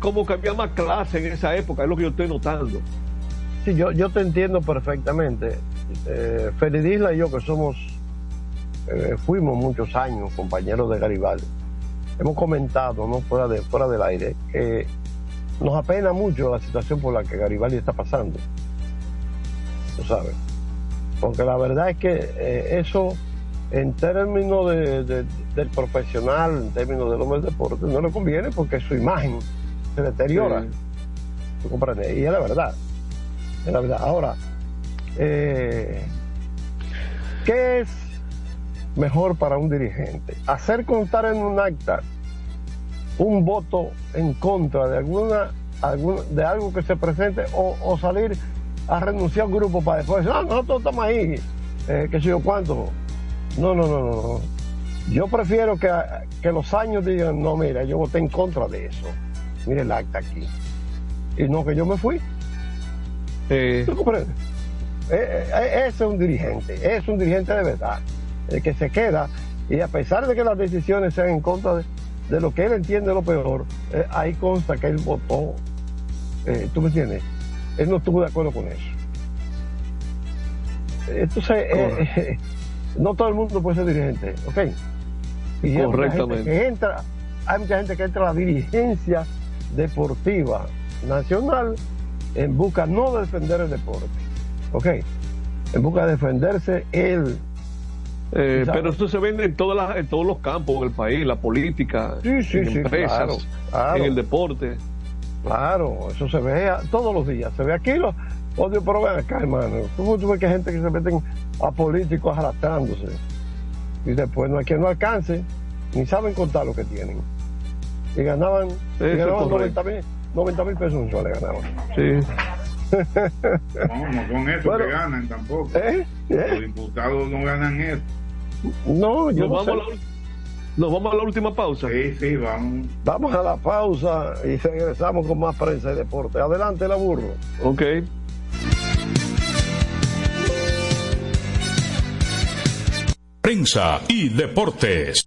como que había más clase en esa época, es lo que yo estoy notando. Sí, yo, yo te entiendo perfectamente. Eh, Feridisla y yo, que somos, eh, fuimos muchos años compañeros de Garibaldi, hemos comentado, ¿no? Fuera, de, fuera del aire, que nos apena mucho la situación por la que Garibaldi está pasando. Tú sabes. Porque la verdad es que eh, eso, en términos de- de- del profesional, en términos del hombre del deporte, no le conviene porque su imagen se deteriora. Sí. ¿Tú comprendes? Y es la verdad. Es la verdad. Ahora, eh, ¿qué es mejor para un dirigente? ¿Hacer constar en un acta un voto en contra de alguna, alguna de algo que se presente o, o salir a renunciar al grupo para después decir, no, nosotros estamos ahí, eh, qué sé yo cuánto? No, no, no, no. no. Yo prefiero que, que los años digan, no, mira, yo voté en contra de eso. Mire el acta aquí. Y no que yo me fui. Eh, ¿Tú comprendes? Eh, eh, ese es un dirigente, es un dirigente de verdad, el que se queda y a pesar de que las decisiones sean en contra de, de lo que él entiende lo peor, eh, ahí consta que él votó, eh, ¿tú me entiendes? Él no estuvo de acuerdo con eso. Entonces, eh, eh, no todo el mundo puede ser dirigente, ¿ok? Y hay mucha Correctamente. que entra, hay mucha gente que entra a la dirigencia deportiva nacional en busca no de defender el deporte, ¿ok? En busca de defenderse él. Eh, pero esto se vende en, todas las- en todos los campos del país, la política, Sí, sí, en sí, empresas, claro, claro. en el deporte. Claro, eso se ve a- todos los días. Se ve aquí los odios, pero ven acá, hermano. Tú, tú ves que hay gente que se meten a políticos arrastrándose. Y después no hay quien no alcance, ni saben contar lo que tienen. Y ganaban, y ganaban correcto. 90 mil 90 mil pesos mensuales ganaban. Sí. No, no son eso Bueno. que ganan tampoco. ¿Eh? Los diputados no ganan eso. No, yo Nos no vamos, a la, nos vamos a la última pausa. Sí, sí, vamos. Vamos a la pausa y regresamos con más prensa y deporte. Adelante, la burro. Ok. Prensa y deportes.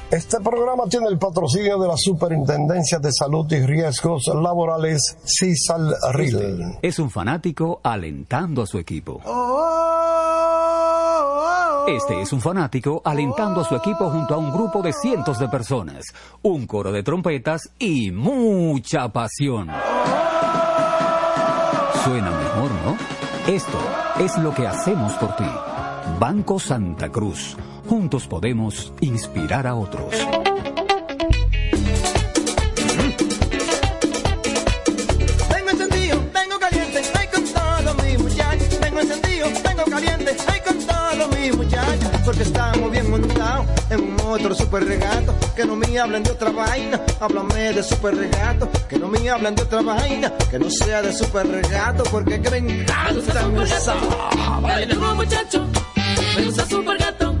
Este programa tiene el patrocinio de la Superintendencia de Salud y Riesgos Laborales, CISAL RIL. Es un fanático alentando a su equipo. Este es un fanático alentando a su equipo junto a un grupo de cientos de personas, un coro de trompetas y mucha pasión. Suena mejor, ¿no? Esto es lo que hacemos por ti. Banco Santa Cruz. Juntos podemos inspirar a otros. Tengo encendido, tengo caliente, ay con todos mis muchachos. Tengo encendido, tengo caliente, ay con todos mis muchachos. Porque estamos bien montados en un otro super regato. Que no me hablen de otra vaina, háblame de super regato. Que no me hablen de otra vaina, que no sea de super regato. Porque que me encanta esa. Dale duro muchacho, me gusta super gato.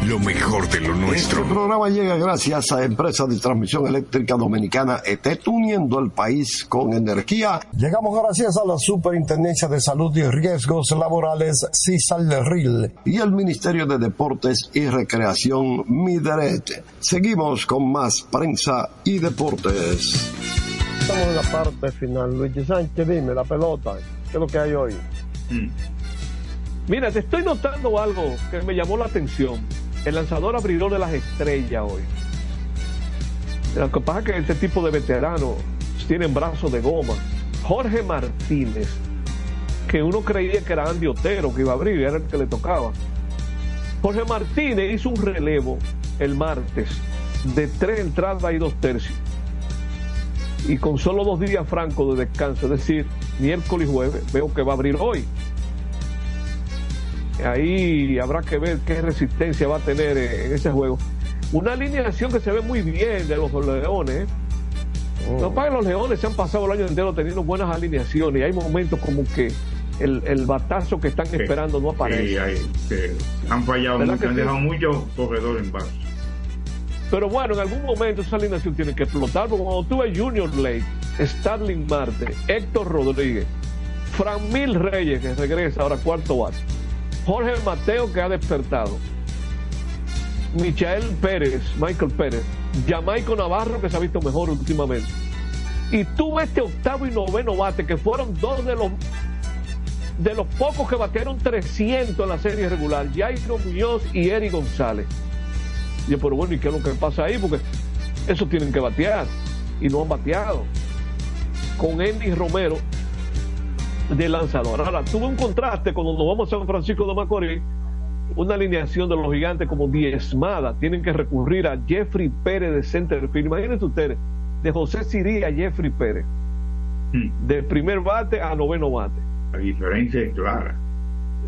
lo mejor de lo nuestro. Este programa llega gracias a Empresa de Transmisión Eléctrica Dominicana ET, uniendo el país con energía. Llegamos gracias a la Superintendencia de Salud y Riesgos Laborales CISALRIL y el Ministerio de Deportes y Recreación MIDERET. Seguimos con más prensa y deportes. Estamos en la parte final. Luigi Sánchez, dime, la pelota, ¿qué es lo que hay hoy? Mira, te estoy notando algo que me llamó la atención. El lanzador abridor de las estrellas hoy. Lo que pasa es que este tipo de veteranos tienen brazos de goma. Jorge Martínez, que uno creía que era Andy Otero que iba a abrir, era el que le tocaba. Jorge Martínez hizo un relevo el martes de tres entradas y dos tercios. Y con solo dos días francos de descanso, es decir, miércoles y jueves, veo que va a abrir hoy. Ahí habrá que ver qué resistencia va a tener en ese juego. Una alineación que se ve muy bien de los Leones. ¿eh? No para que los Leones se han pasado el año entero teniendo buenas alineaciones y hay momentos como que el, el batazo que están esperando no aparece. Sí, hay, han fallado ¿Verdad mucho, han dejado muchos corredores en base. Pero bueno, en algún momento esa alineación tiene que explotar, porque cuando tuve Junior Lake, Starling Marte, Héctor Rodríguez, Fran Mil Reyes, que regresa ahora cuarto bate, Jorge Mateo, que ha despertado, Michael Pérez, Michael Pérez, Jamaico Navarro, que se ha visto mejor últimamente. Y tuve este octavo y noveno bate, que fueron dos de los de los pocos que batearon 300 en la serie regular, Jairo Muñoz y Eric González. Y yo, pero bueno, ¿y qué es lo que pasa ahí? Porque eso tienen que batear y no han bateado. Con Andy Romero de lanzador. Ahora, tuve un contraste cuando nos vamos a San Francisco de Macorís, una alineación de los gigantes como diezmada. Tienen que recurrir a Jeffrey Pérez de centerfield. Imagínense ustedes, de José Sirí a Jeffrey Pérez. De primer bate a noveno bate. La diferencia es clara.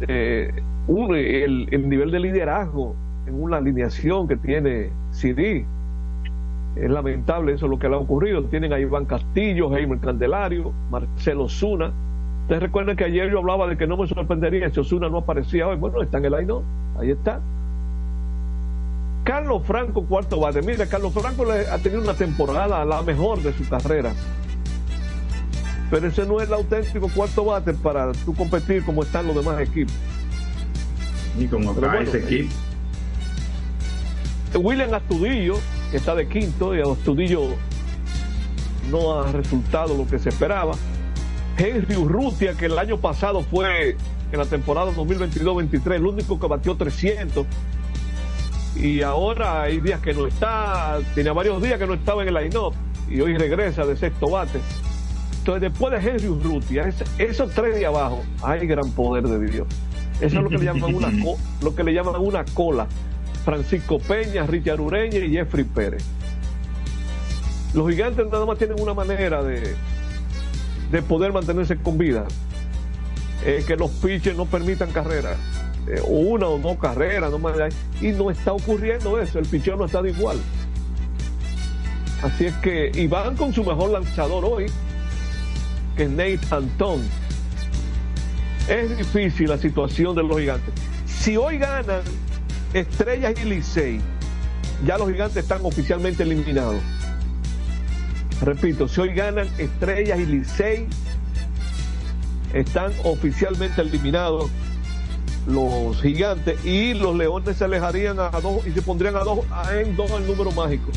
Eh, un- el, el nivel de liderazgo en una alineación que tiene CD. Es lamentable eso lo que le ha ocurrido. Tienen a Iván Castillo, Jaime Candelario, Marcelo Zuna. Ustedes recuerdan que ayer yo hablaba de que no me sorprendería si Osuna no aparecía hoy. Bueno, está en el line ahí está. Carlos Franco, cuarto bate. Mira, Carlos Franco le ha tenido una temporada la mejor de su carrera. Pero ese no es el auténtico cuarto bate para tú competir como están los demás equipos. Y como está bueno, ese equipo, William Astudillo, que está de quinto, y Astudillo no ha resultado lo que se esperaba. Henry Urrutia, que el año pasado fue en la temporada 2022-23 el único que batió 300. Y ahora hay días que no está, tenía varios días que no estaba en el line-up y hoy regresa de sexto bate. Entonces, después de Henry Urrutia, es- esos tres de abajo, hay gran poder de Dios. Eso es lo que le llaman una, lo que le llaman una cola. Francisco Peña, Richard Ureña y Jeffrey Pérez. Los gigantes nada más tienen una manera de, de poder mantenerse con vida. Es que los pitchers no permitan carreras. Eh, una o dos carreras, no más. Y no está ocurriendo eso. El pitcher no está de igual. Así es que, y van con su mejor lanzador hoy, que es Nate Anton. Es difícil la situación de los gigantes. Si hoy ganan Estrellas y Licey, ya los gigantes están oficialmente eliminados. Repito, si hoy ganan Estrellas y Licey, están oficialmente eliminados los gigantes y los leones se alejarían a dos y se pondrían a dos a- en dos el número mágico.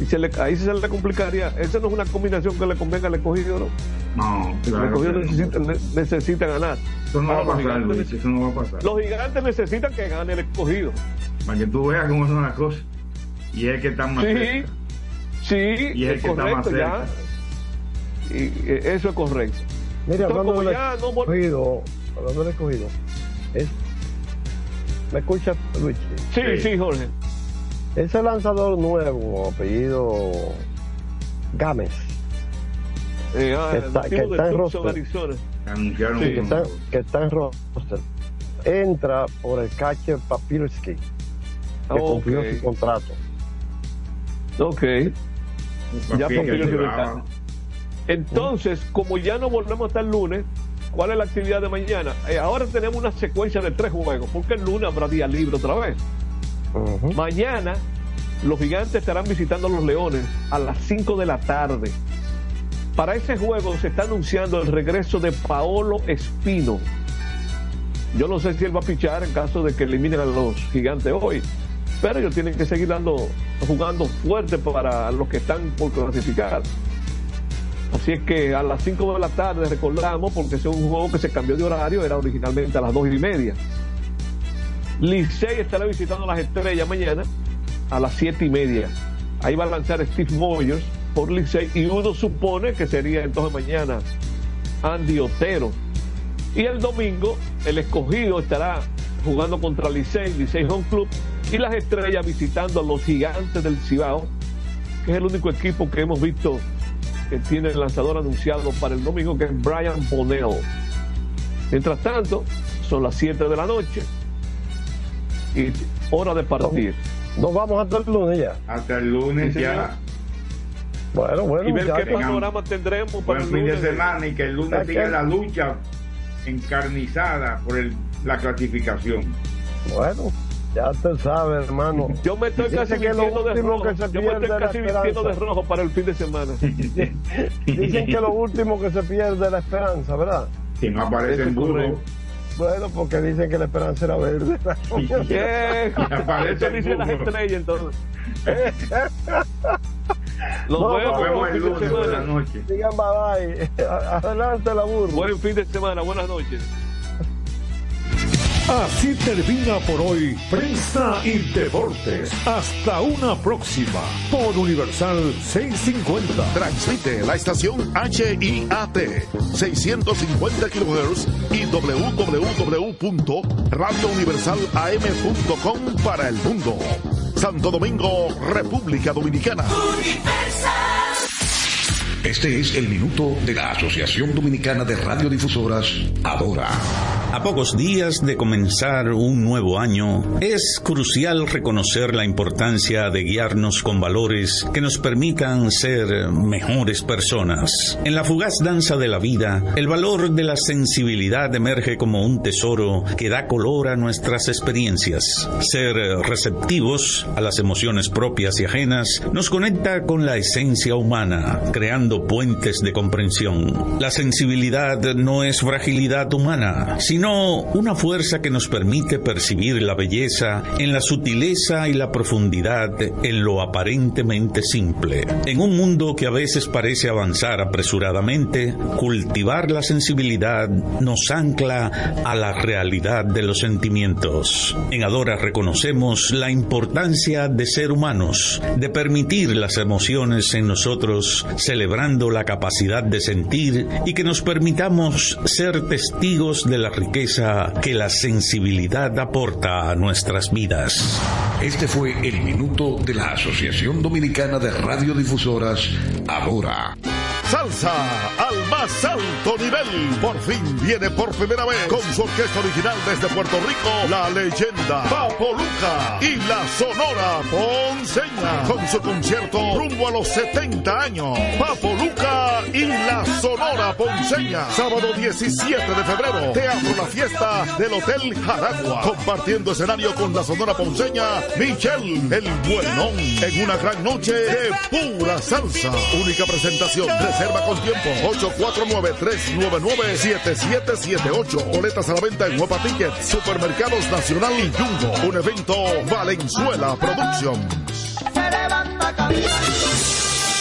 Y se le, ahí se le complicaría. Esa no es una combinación que le convenga al escogido, ¿no? no, El claro escogido que no. necesita, ne- necesita ganar. Eso no va a pasar, gigantes Luis, eso no va a pasar. los gigantes necesitan que gane el escogido. Para que tú veas cómo son las cosas. Y es que están más Sí, cerca. Sí, Y es es que está más correcto, ya. Y, eh, eso es correcto. Mira, Entonces, hablando del ya no vol- escogido, hablando del escogido, es, ¿me escucha Luis? Sí, sí, Jorge. Ese lanzador nuevo, apellido Gámez. Eh, ah, que está, que en roster. Arizona. Anunciaron Sí, que, está, que está en roster. Entra por el catcher Papirski, que Ah, cumplió su contrato. Ok. Ya retira. Entonces, como ya no volvemos hasta el lunes, ¿cuál es la actividad de mañana? Eh, ahora tenemos una secuencia de tres juegos, porque el lunes habrá día libre otra vez. Mañana los gigantes estarán visitando a los leones a las 5 de la tarde. Para ese juego se está anunciando el regreso de Paolo Espino. Yo no sé si él va a pichar en caso de que eliminen a los gigantes hoy, pero ellos tienen que seguir dando, jugando fuerte para los que están por clasificar. Así es que a las 5 de la tarde recordamos, porque es un juego que se cambió de horario, era originalmente a las 2 y media. Licey estará visitando a las estrellas mañana a las 7 y media. Ahí va a lanzar Steve Moyers por Licey y uno supone que sería entonces mañana Andy Otero. Y el domingo el escogido estará jugando contra Licey, Licey Home Club y las estrellas visitando a los gigantes del Cibao, que es el único equipo que hemos visto que tiene el lanzador anunciado para el domingo, que es Brian Bonnell. Mientras tanto, son las 7 de la noche y hora de partir. Nos vamos hasta el lunes ya. Hasta el lunes Sí, ya. Bueno, bueno, y ver ya qué panorama tendremos para Buen el fin de lunes. semana y que el lunes siga la lucha encarnizada por el- la clasificación. Bueno, ya te sabes, hermano. Yo me estoy casi que lo vistiendo de último rojo. que se Yo me estoy es la casi vistiendo de rojo para el fin de semana. [LAUGHS] Dicen que lo último que se pierde es la esperanza, ¿verdad? Si no aparece en correcto. Bueno, porque dicen que la esperanza era verde. [LAUGHS] Yeah. aparece Eso el dicen las estrellas entonces. [LAUGHS] Los No, vemos Nos vemos el fin de lunes, buenas semana. noches. Digan bye bye. Adelante la burro. Buen fin de semana, buenas noches. Así termina por hoy Prensa y Deportes. Hasta una próxima por Universal 650. Transmite la estación HIAT 650 kHz y www.radiouniversalam.com para el mundo. Santo Domingo, República Dominicana. Este es el minuto de la Asociación Dominicana de Radiodifusoras, Adora. A pocos días de comenzar un nuevo año, es crucial reconocer la importancia de guiarnos con valores que nos permitan ser mejores personas. En la fugaz danza de la vida, el valor de la sensibilidad emerge como un tesoro que da color a nuestras experiencias. Ser receptivos a las emociones propias y ajenas nos conecta con la esencia humana, creando puentes de comprensión. La sensibilidad no es fragilidad humana, sino una fuerza que nos permite percibir la belleza en la sutileza y la profundidad en lo aparentemente simple. En un mundo que a veces parece avanzar apresuradamente, cultivar la sensibilidad nos ancla a la realidad de los sentimientos. En Adora reconocemos la importancia de ser humanos, de permitir las emociones en nosotros, celebrando la capacidad de sentir y que nos permitamos ser testigos de la riqueza que la sensibilidad aporta a nuestras vidas. Este fue el minuto de la Asociación Dominicana de Radiodifusoras, Adora. Salsa al más alto nivel. Por fin viene por primera vez con su orquesta original desde Puerto Rico, la leyenda Papo Luca y la Sonora Ponceña. Con su concierto rumbo a los 70 años. Papo Luca y la Sonora Ponceña. Sábado 17 de febrero, Teatro La Fiesta del Hotel Jaragua. Compartiendo escenario con la Sonora Ponceña, Michelle el Buenón. En una gran noche de pura salsa. Única presentación. Reserva con tiempo. 849-399-7778. Boletas a la venta en Huepa Tickets, Supermercados Nacional y Jumbo. Un evento Valenzuela Productions.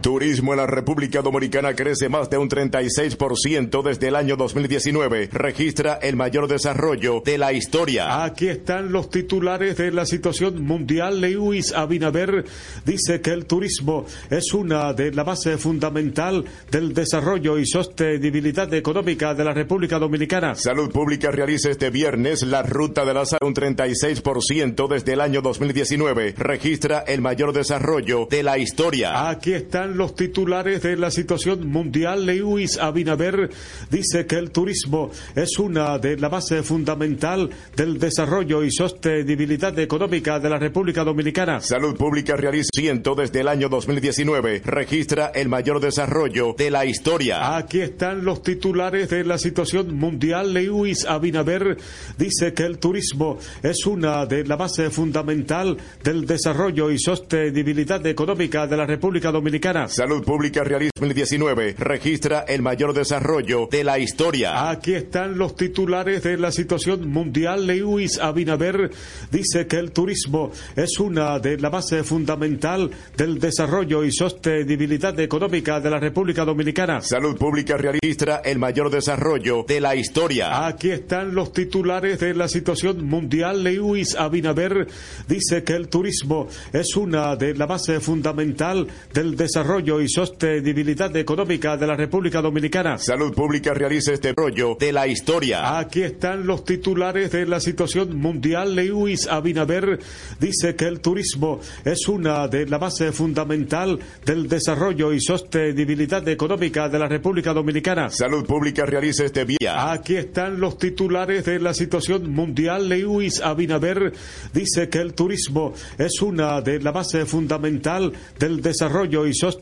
Turismo en la República Dominicana crece más de un 36% desde el año 2019. Registra el mayor desarrollo de la historia. Aquí están los titulares de la situación mundial. Lewis Abinader dice que el turismo es una de la base fundamental del desarrollo y sostenibilidad económica de la República Dominicana. Salud Pública realiza este viernes la ruta de la salud un 36% desde el año 2019. Registra el mayor desarrollo de la historia. Aquí están los titulares de la situación mundial. Lewis Abinader dice que el turismo es una de la base fundamental del desarrollo y sostenibilidad económica de la República Dominicana. Salud Pública realiza ciento desde el año 2019. Registra el mayor desarrollo de la historia. Aquí están los titulares de la situación mundial. Lewis Abinader dice que el turismo es una de la base fundamental del desarrollo y sostenibilidad económica de la República Dominicana. Salud Pública realiza 2019. Registra el mayor desarrollo de la historia. Aquí están los titulares de la situación mundial. Lewis Abinader dice que el turismo es una de la base fundamental del desarrollo y sostenibilidad económica de la República Dominicana. Salud Pública registra el mayor desarrollo de la historia. Aquí están los titulares de la situación mundial. Lewis Abinader dice que el turismo es una de la base fundamental del desarrollo y sostenibilidad económica de la República Dominicana. Salud Pública realiza este rollo de la historia. Aquí están los titulares de la situación mundial. Lewis Abinader dice que el turismo es una de la base fundamental del desarrollo y sostenibilidad económica de la República Dominicana. Salud Pública realiza este día. Aquí están los titulares de la situación mundial. Lewis Abinader dice que el turismo es una de la base fundamental del desarrollo y sostenibilidad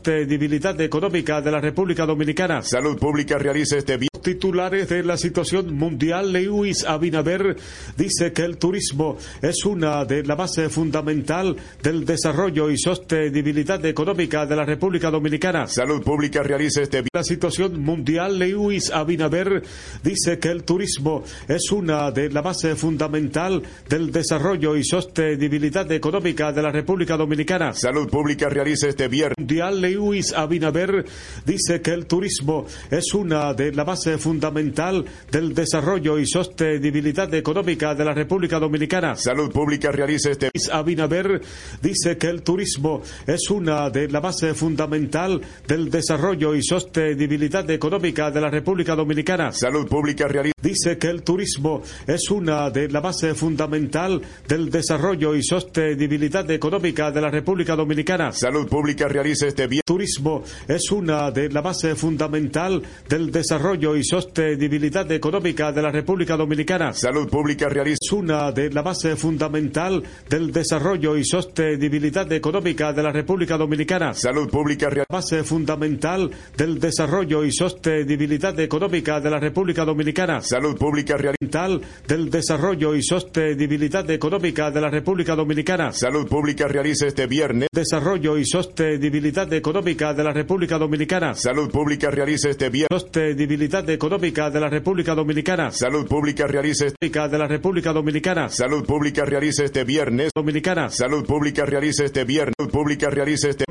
económica de la República Dominicana. Salud Pública realiza este día. Titulares de la situación mundial. Lewis Abinader dice que el turismo es una de la base fundamental del desarrollo y sostenibilidad económica de la República Dominicana. Salud Pública realiza este La situación mundial. Lewis Abinader dice que el turismo es una de la base fundamental del desarrollo y sostenibilidad económica de la República Dominicana. Salud Pública realiza este viernes. Mundial. Lewis Abinader dice que el turismo es una de la base fundamental del desarrollo y sostenibilidad económica de la República Dominicana. Salud Pública realiza este Abinader dice que el turismo es una de la base fundamental del desarrollo y sostenibilidad económica de la República Dominicana. Salud Pública realiza dice que el turismo es una de la base fundamental del desarrollo y sostenibilidad económica de la República Dominicana. Salud Pública realiza este viernes. Turismo es una de la base fundamental del desarrollo y sostenibilidad económica de la República Dominicana. Salud Pública realiza es una de la base fundamental del desarrollo y sostenibilidad económica de la República Dominicana. Salud Pública realiza base fundamental del desarrollo y sostenibilidad económica de la República Dominicana. Salud Pública realiza del desarrollo y sostenibilidad económica de la República Dominicana. Salud Pública realiza este viernes desarrollo y sostenibilidad económica de la República Dominicana. Salud Pública realiza este viernes sostenibilidad económica de la República Dominicana. Salud Pública realiza este de la República Dominicana. Salud Pública realiza este viernes Dominicana. Salud Pública realiza este viernes Salud Pública realiza este